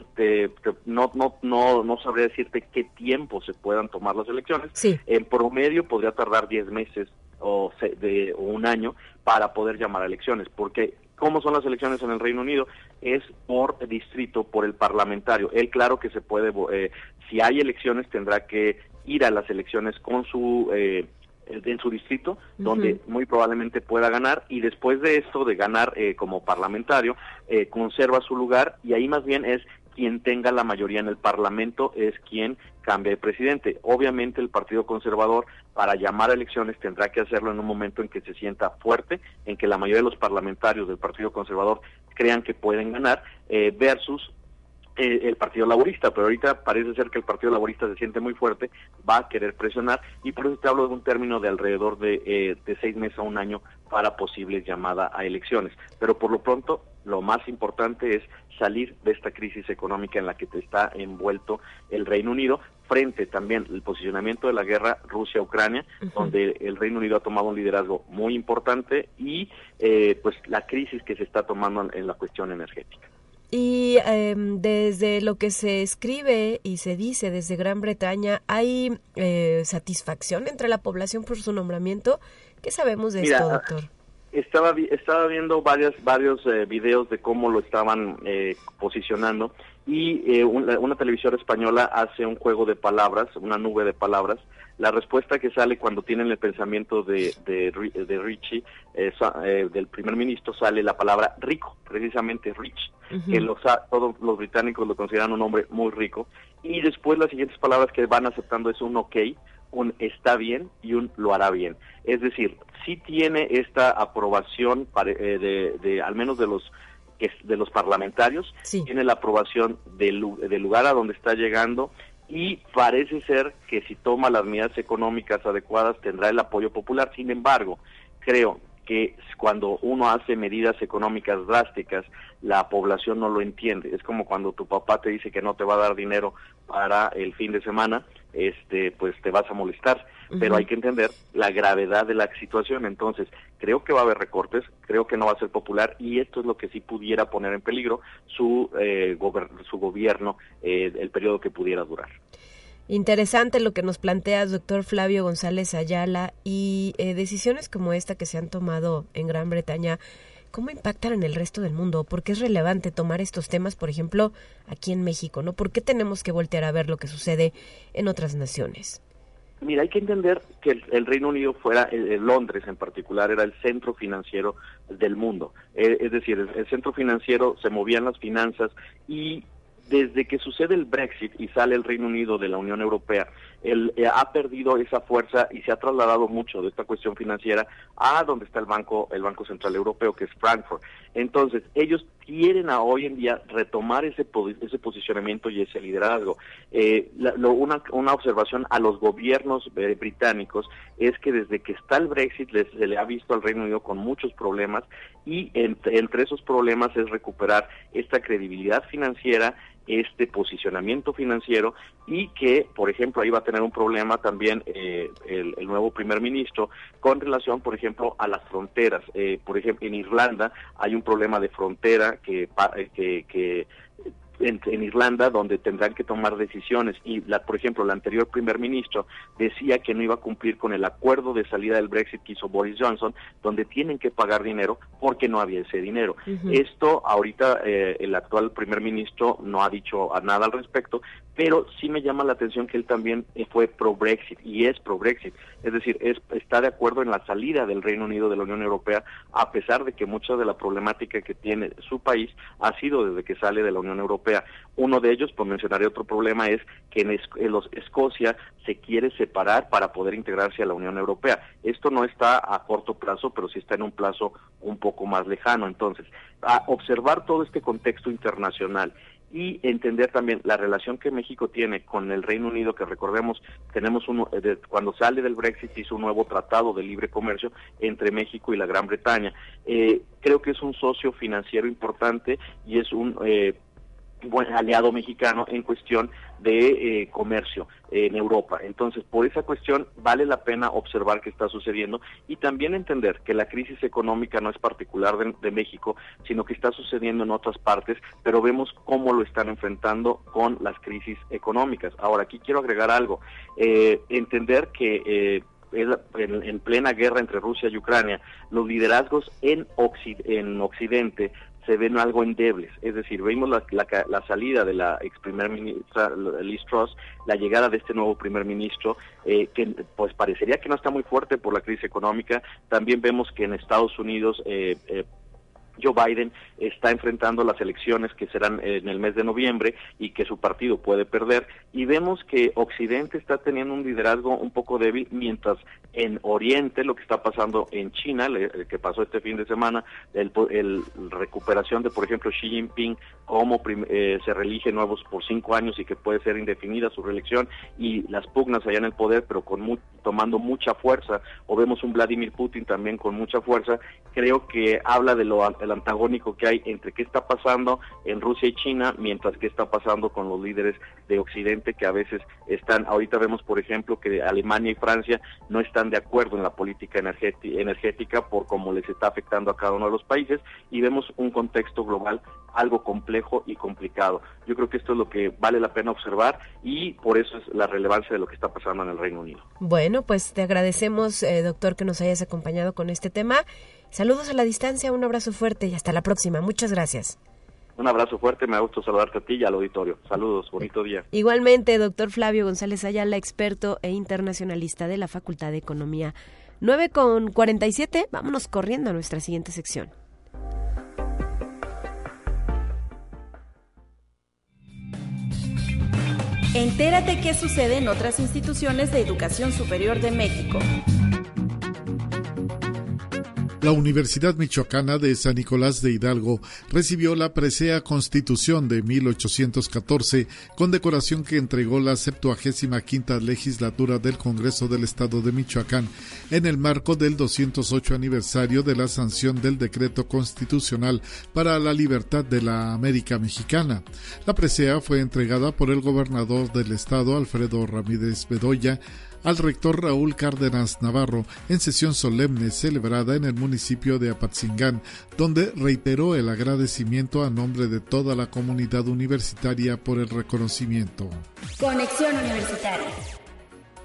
no, no, no, no sabría decirte qué tiempo se puedan tomar las elecciones. En promedio podría tardar 10 meses o, de, un año para poder llamar a elecciones, porque ¿cómo son las elecciones en el Reino Unido? Es por distrito, por el parlamentario. Él claro que se puede, eh, si hay elecciones tendrá que ir a las elecciones con su... Eh, en su distrito, donde muy probablemente pueda ganar, y después de esto, de ganar eh, como parlamentario, eh, conserva su lugar, y ahí más bien es quien tenga la mayoría en el Parlamento es quien cambia de presidente. Obviamente el Partido Conservador para llamar a elecciones tendrá que hacerlo en un momento en que se sienta fuerte, en que la mayoría de los parlamentarios del Partido Conservador crean que pueden ganar, eh, versus eh, el Partido Laborista, pero ahorita parece ser que el Partido Laborista se siente muy fuerte, va a querer presionar y por eso te hablo de un término de alrededor de, eh, de seis meses a un año para posibles llamada a elecciones. Pero por lo pronto, lo más importante es salir de esta crisis económica en la que te está envuelto el Reino Unido, frente también el posicionamiento de la guerra Rusia-Ucrania, donde el Reino Unido ha tomado un liderazgo muy importante y eh, pues la crisis que se está tomando en la cuestión energética. Y em, desde lo que se escribe y se dice desde Gran Bretaña, ¿hay eh, satisfacción entre la población por su nombramiento? ¿Qué sabemos de esto, doctor? Estaba, estaba viendo varias, varios eh, videos de cómo lo estaban eh, posicionando y una, una televisora española hace un juego de palabras, una nube de palabras, la respuesta que sale cuando tienen el pensamiento de, de, de Richie, eh, del primer ministro, sale la palabra rico, precisamente rich, que los, todos los británicos lo consideran un hombre muy rico, y después las siguientes palabras que van aceptando es un ok, un está bien y un lo hará bien. Es decir, sí tiene esta aprobación eh, de, de, al menos de los de los parlamentarios, tiene la aprobación del, del lugar a donde está llegando y parece ser que si toma las medidas económicas adecuadas tendrá el apoyo popular. Sin embargo, creo que cuando uno hace medidas económicas drásticas, la población no lo entiende. Es como cuando tu papá te dice que no te va a dar dinero para el fin de semana, este, pues te vas a molestar. Pero hay que entender la gravedad de la situación. Entonces, creo que va a haber recortes, creo que no va a ser popular y esto es lo que sí pudiera poner en peligro su, eh, su gobierno, eh, el periodo que pudiera durar. Interesante lo que nos planteas, doctor Flavio González Ayala, y eh, decisiones como esta que se han tomado en Gran Bretaña, ¿cómo impactan en el resto del mundo? ¿Por qué es relevante tomar estos temas, por ejemplo, aquí en México? ¿no? ¿Por qué tenemos que voltear a ver lo que sucede en otras naciones? Mira, hay que entender que el, Reino Unido fuera, Londres en particular, era el centro financiero del mundo. Eh, es decir, el, el, centro financiero se movían las finanzas y desde que sucede el Brexit y sale el Reino Unido de la Unión Europea, él eh, ha perdido esa fuerza y se ha trasladado mucho de esta cuestión financiera a donde está el banco, el Banco Central Europeo, que es Frankfurt. Entonces, ellos quieren a hoy en día retomar ese, ese posicionamiento y ese liderazgo. Eh, una, una, observación a los gobiernos eh, británicos es que desde que está el Brexit se le ha visto al Reino Unido con muchos problemas y entre esos problemas es recuperar esta credibilidad financiera este posicionamiento financiero y que, por ejemplo, ahí va a tener un problema también eh, el, nuevo primer ministro con relación, por ejemplo, a las fronteras. Eh, por ejemplo, en Irlanda hay un problema de frontera que, que, que en, Irlanda donde tendrán que tomar decisiones. Y la, por ejemplo el anterior primer ministro decía que no iba a cumplir con el acuerdo de salida del Brexit que hizo Boris Johnson donde tienen que pagar dinero porque no había ese dinero. Esto ahorita eh, el actual primer ministro no ha dicho nada al respecto pero sí me llama la atención que él también eh, fue pro Brexit y es pro Brexit es decir es, está de acuerdo en la salida del Reino Unido de la Unión Europea a pesar de que mucha de la problemática que tiene su país ha sido desde que sale de la Unión Europea uno de ellos, por mencionaré otro problema, es que en, Escocia se quiere separar para poder integrarse a la Unión Europea. Esto no está a corto plazo, pero sí está en un plazo un poco más lejano. Entonces, a observar todo este contexto internacional y entender también la relación que México tiene con el Reino Unido, que recordemos, tenemos uno, eh, cuando sale del Brexit hizo un nuevo tratado de libre comercio entre México y la Gran Bretaña. Eh, creo que es un socio financiero importante y es un eh, buen aliado mexicano en cuestión de eh, comercio en Europa. Entonces, por esa cuestión vale la pena observar qué está sucediendo y también entender que la crisis económica no es particular de, México, sino que está sucediendo en otras partes, pero vemos cómo lo están enfrentando con las crisis económicas. Ahora, aquí quiero agregar algo. Eh, entender que eh, en, plena guerra entre Rusia y Ucrania, los liderazgos en, en Occidente se ven algo endebles. Es decir, vimos la, la, salida de la ex primer ministra Liz Truss, la llegada de este nuevo primer ministro, eh, que pues parecería que no está muy fuerte por la crisis económica. También vemos que en Estados Unidos eh, eh, Joe Biden está enfrentando las elecciones que serán en el mes de noviembre y que su partido puede perder. Y vemos que Occidente está teniendo un liderazgo un poco débil mientras en Oriente lo que está pasando en China, el que pasó este fin de semana, el, recuperación de por ejemplo Xi Jinping como eh, se reelige nuevos por cinco años y que puede ser indefinida su reelección y las pugnas allá en el poder pero con tomando mucha fuerza o vemos un Vladimir Putin también con mucha fuerza, creo que habla de lo el antagónico que hay entre qué está pasando en Rusia y China, mientras qué está pasando con los líderes de Occidente que a veces están, ahorita vemos por ejemplo que Alemania y Francia no están de acuerdo en la política energética por cómo les está afectando a cada uno de los países y vemos un contexto global algo complejo y complicado. Yo creo que esto es lo que vale la pena observar y por eso es la relevancia de lo que está pasando en el Reino Unido. Bueno, pues te agradecemos, eh, doctor, que nos hayas acompañado con este tema. Saludos a la distancia, un abrazo fuerte y hasta la próxima. Muchas gracias. Un abrazo fuerte, me ha gustado saludarte a ti y al auditorio. Saludos, bonito día. Igualmente, doctor Flavio González Ayala, experto e internacionalista de la Facultad de Economía. 9 con 47, vámonos corriendo a nuestra siguiente sección. Entérate qué sucede en otras instituciones de educación superior de México. La Universidad Michoacana de San Nicolás de Hidalgo recibió la presea Constitución de 1814, con decoración que entregó la 75 legislatura del Congreso del Estado de Michoacán en el marco del 208 aniversario de la sanción del decreto constitucional para la libertad de la América Mexicana. La presea fue entregada por el gobernador del estado, Alfredo Ramírez Bedoya, al rector Raúl Cárdenas Navarro en sesión solemne celebrada en el municipio de Apatzingán, donde reiteró el agradecimiento a nombre de toda la comunidad universitaria por el reconocimiento. Conexión Universitaria.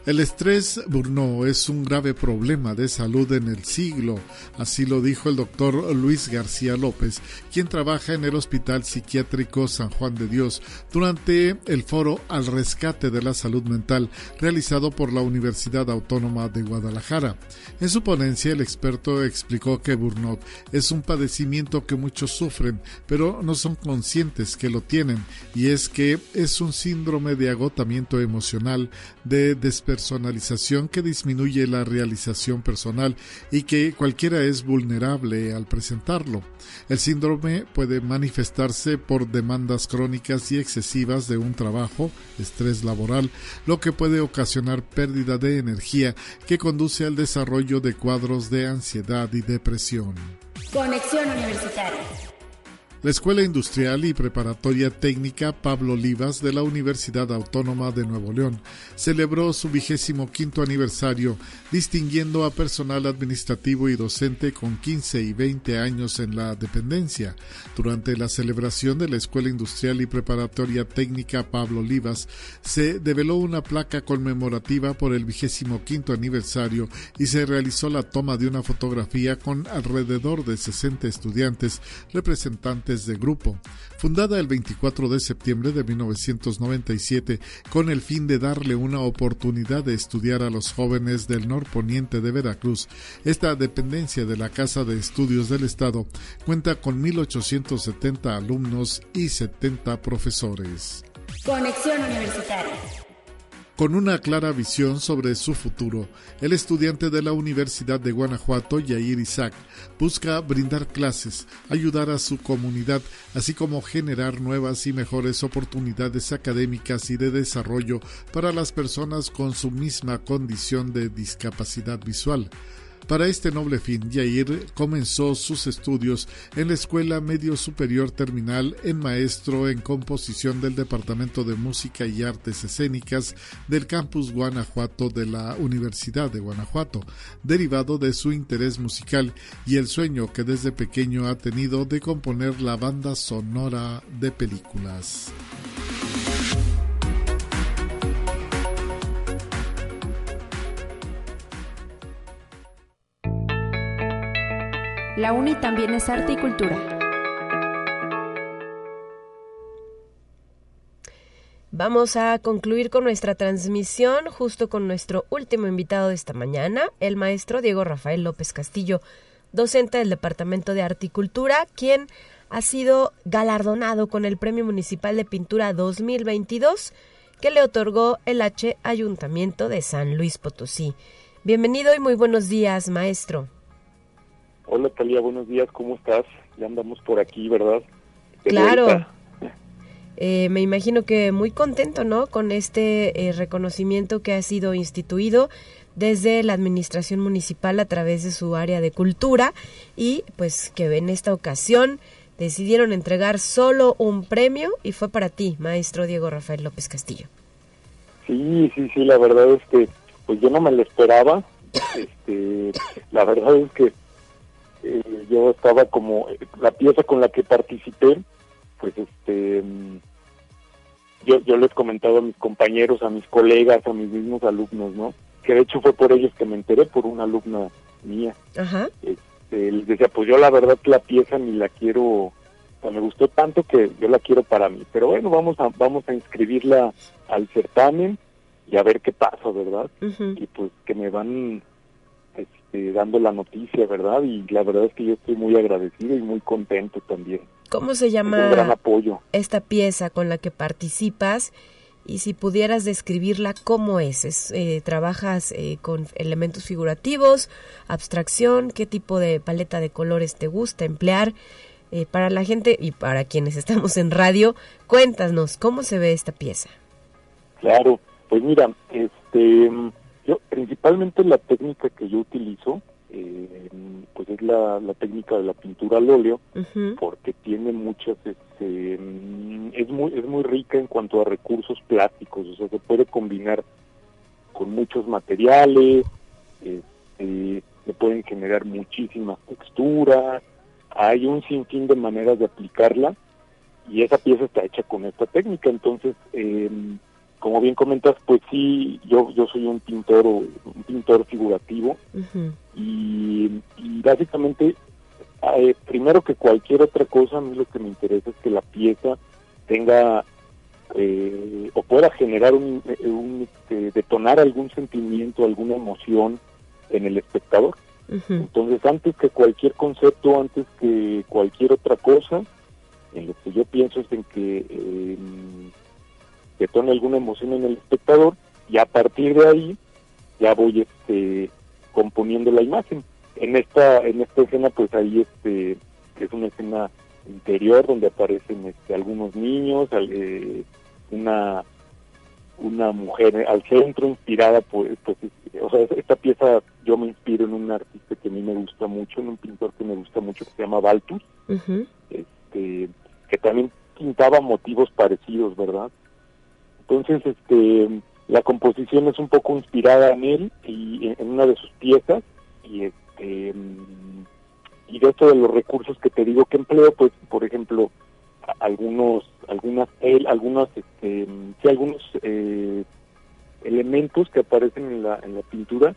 El estrés Burnout es un grave problema de salud en el siglo, así lo dijo el doctor Luis García López, quien trabaja en el Hospital Psiquiátrico San Juan de Dios durante el foro Al Rescate de la Salud Mental realizado por la Universidad Autónoma de Guadalajara. En su ponencia, el experto explicó que burnout es un padecimiento que muchos sufren, pero no son conscientes que lo tienen, y es que es un síndrome de agotamiento emocional, de despertar personalización que disminuye la realización personal y que cualquiera es vulnerable al presentarlo. El síndrome puede manifestarse por demandas crónicas y excesivas de un trabajo, estrés laboral, lo que puede ocasionar pérdida de energía que conduce al desarrollo de cuadros de ansiedad y depresión. Conexión Universitaria. La Escuela Industrial y Preparatoria Técnica Pablo Olivas de la Universidad Autónoma de Nuevo León celebró su vigésimo quinto aniversario, distinguiendo a personal administrativo y docente con 15 y 20 años en la dependencia. Durante la celebración de la Escuela Industrial y Preparatoria Técnica Pablo Olivas, se develó una placa conmemorativa por el vigésimo quinto aniversario y se realizó la toma de una fotografía con alrededor de 60 estudiantes representantes de grupo, fundada el 24 de septiembre de 1997 con el fin de darle una oportunidad de estudiar a los jóvenes del norponiente de Veracruz. Esta dependencia de la Casa de Estudios del Estado cuenta con 1.870 alumnos y 70 profesores. Conexión Universitaria. Con una clara visión sobre su futuro, el estudiante de la Universidad de Guanajuato, Yair Isaac, busca brindar clases, ayudar a su comunidad, así como generar nuevas y mejores oportunidades académicas y de desarrollo para las personas con su misma condición de discapacidad visual. Para este noble fin, Yair comenzó sus estudios en la Escuela Medio Superior Terminal en Maestro en Composición del Departamento de Música y Artes Escénicas del Campus Guanajuato de la Universidad de Guanajuato, derivado de su interés musical y el sueño que desde pequeño ha tenido de componer la banda sonora de películas. La UNI también es arte y cultura. Vamos a concluir con nuestra transmisión justo con nuestro último invitado de esta mañana, el maestro Diego Rafael López Castillo, docente del Departamento de Articultura, quien ha sido galardonado con el Premio Municipal de Pintura 2022 que le otorgó el H Ayuntamiento de San Luis Potosí. Bienvenido y muy buenos días, maestro. Hola, Talia, buenos días, ¿cómo estás? Ya andamos por aquí, ¿verdad? claro. Eh, me imagino que muy contento, ¿no? Con este eh, reconocimiento que ha sido instituido desde la administración municipal a través de su área de cultura y pues que en esta ocasión decidieron entregar solo un premio y fue para ti, maestro Diego Rafael López Castillo. Sí, sí, sí, la verdad es que pues yo no me lo esperaba. Este, la verdad es que eh, yo estaba como la pieza con la que participé, pues este yo yo les comentaba a mis compañeros, a mis colegas, a mis mismos alumnos, ¿no? Que de hecho fue por ellos que me enteré por una alumna mía. Ajá. Este, les decía, pues yo la verdad la pieza ni la quiero, o sea, me gustó tanto que yo la quiero para mí. Pero bueno, vamos a vamos a inscribirla al certamen y a ver qué pasa, ¿verdad? Y pues que me van este, dando la noticia, ¿verdad? Y la verdad es que yo estoy muy agradecido y muy contento también. ¿Cómo se llama un gran apoyo. esta pieza con la que participas? Y si pudieras describirla, ¿cómo es? Eh, ¿Trabajas eh, con elementos figurativos, abstracción? ¿Qué tipo de paleta de colores te gusta emplear? Eh, para la gente y para quienes estamos en radio, cuéntanos, ¿cómo se ve esta pieza? Claro, pues mira, este, yo principalmente la técnica que yo utilizo, eh, pues es la, la, técnica de la pintura al óleo, porque tiene muchas, este, es muy es muy rica en cuanto a recursos plásticos, o sea, se puede combinar con muchos materiales, este, se pueden generar muchísimas texturas, hay un sinfín de maneras de aplicarla y esa pieza está hecha con esta técnica, entonces eh, como bien comentas, pues sí, yo yo soy un pintor un pintor figurativo y, básicamente eh, primero que cualquier otra cosa a mí lo que me interesa es que la pieza tenga eh, o pueda generar un, este, detonar algún sentimiento, alguna emoción en el espectador. Entonces antes que cualquier concepto, antes que cualquier otra cosa, en lo que yo pienso es en que eh, detone alguna emoción en el espectador y a partir de ahí ya voy este componiendo la imagen. En esta en esta escena pues ahí este es una escena interior donde aparecen este, algunos niños, eh, una una mujer al centro inspirada por pues, o sea esta pieza yo me inspiro en un artista que a mí me gusta mucho en un pintor que me gusta mucho que se llama Baltus este que también pintaba motivos parecidos verdad entonces, este, la composición es un poco inspirada en él y en una de sus piezas y este y de esto de los recursos que te digo que empleo, pues, por ejemplo, algunos, algunas, algunos, este, sí, algunos eh, elementos que aparecen en la, en la pintura,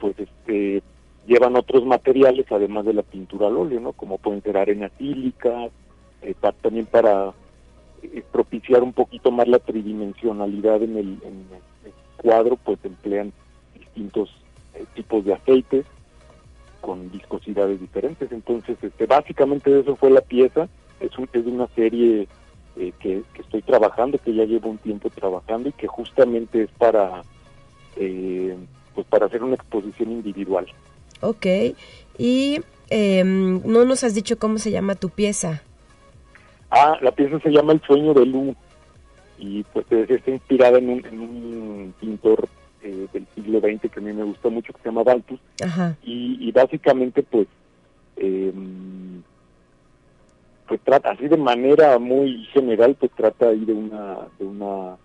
pues, este, llevan otros materiales además de la pintura al óleo, ¿no? Como pueden ser arena sílica, eh, también para propiciar un poquito más la tridimensionalidad en el, cuadro, pues emplean distintos eh, tipos de aceites con viscosidades diferentes. Entonces, este, básicamente eso fue la pieza. Es, un, es una serie eh, que, estoy trabajando, que ya llevo un tiempo trabajando y que justamente es para, eh, pues para hacer una exposición individual. Ok. Y em, no nos has dicho cómo se llama tu pieza. Ah, la pieza se llama El sueño de Lu. Y pues está inspirada en un, pintor eh, del siglo XX que a mí me gusta mucho que se llama Baltus Y, básicamente pues em, pues trata así de manera muy general pues trata ahí de una de una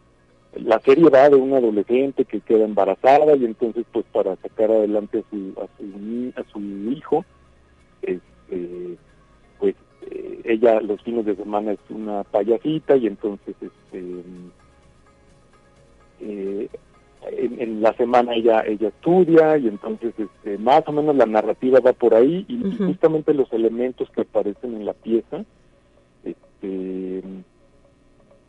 la serie va de una adolescente que queda embarazada y entonces pues para sacar adelante a su a su, a su hijo este pues eh, ella los fines de semana es una payasita y entonces este eh, en, la semana ella ella estudia y entonces este, más o menos la narrativa va por ahí y, justamente los elementos que aparecen en la pieza este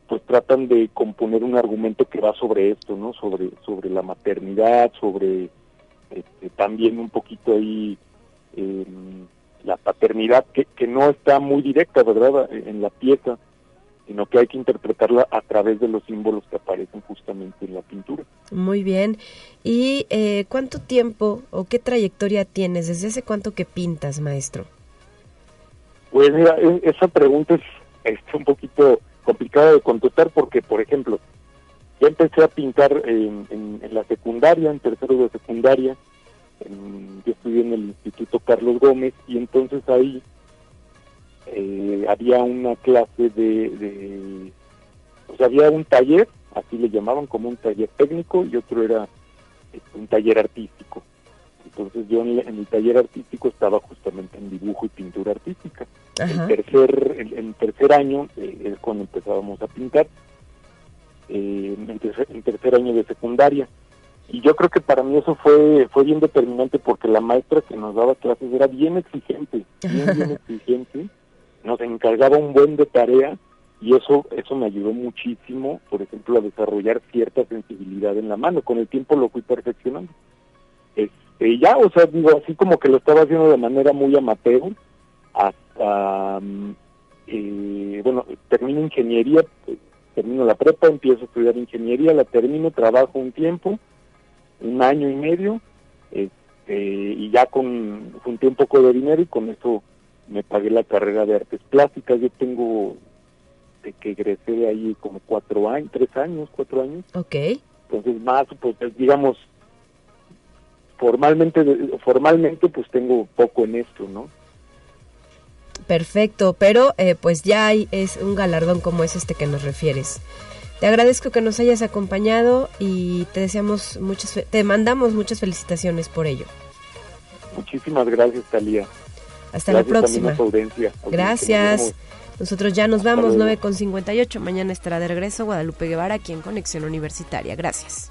pues tratan de componer un argumento que va sobre esto no sobre sobre la maternidad sobre este, también un poquito ahí em, la paternidad que, que no está muy directa, ¿verdad?, en la pieza, sino que hay que interpretarla a través de los símbolos que aparecen justamente en la pintura. Muy bien. ¿Y eh, cuánto tiempo o qué trayectoria tienes? ¿Desde hace cuánto que pintas, maestro? Pues mira, e, esa pregunta es, es un poquito complicada de contestar porque, por ejemplo, yo empecé a pintar en, en, la secundaria, en tercero de secundaria, yo estudié en el Instituto Carlos Gómez y entonces ahí eh, había una clase de, o sea, había un taller, así le llamaban como un taller técnico y otro era este, un taller artístico. Entonces yo en, el taller artístico estaba justamente en dibujo y pintura artística. En tercer, en, tercer año eh, es cuando empezábamos a pintar, eh, en, tercer, año de secundaria. Y yo creo que para mí eso fue fue bien determinante porque la maestra que nos daba clases era bien exigente, bien, bien exigente nos encargaba un buen de tarea y eso eso me ayudó muchísimo, por ejemplo, a desarrollar cierta sensibilidad en la mano. Con el tiempo lo fui perfeccionando. Este, ya, o sea, digo, así como que lo estaba haciendo de manera muy amateur, hasta, mm, eh, bueno, termino ingeniería, termino la prepa, empiezo a estudiar ingeniería, la termino, trabajo un tiempo, un año y medio, este, y ya con junté un poco de dinero y con eso me pagué la carrera de artes plásticas. Yo tengo de que egresé de ahí como cuatro años, tres años, cuatro años. Ok. Entonces más, pues digamos, formalmente, formalmente pues tengo poco en esto, ¿no? Perfecto, pero eh, pues ya hay es un galardón como es este que nos refieres. Te agradezco que nos hayas acompañado y te deseamos muchas, te mandamos muchas felicitaciones por ello. Muchísimas gracias, Talía. Hasta la próxima. Gracias. Nosotros ya nos vamos, 9.58. Mañana estará de regreso Guadalupe Guevara aquí en Conexión Universitaria. Gracias.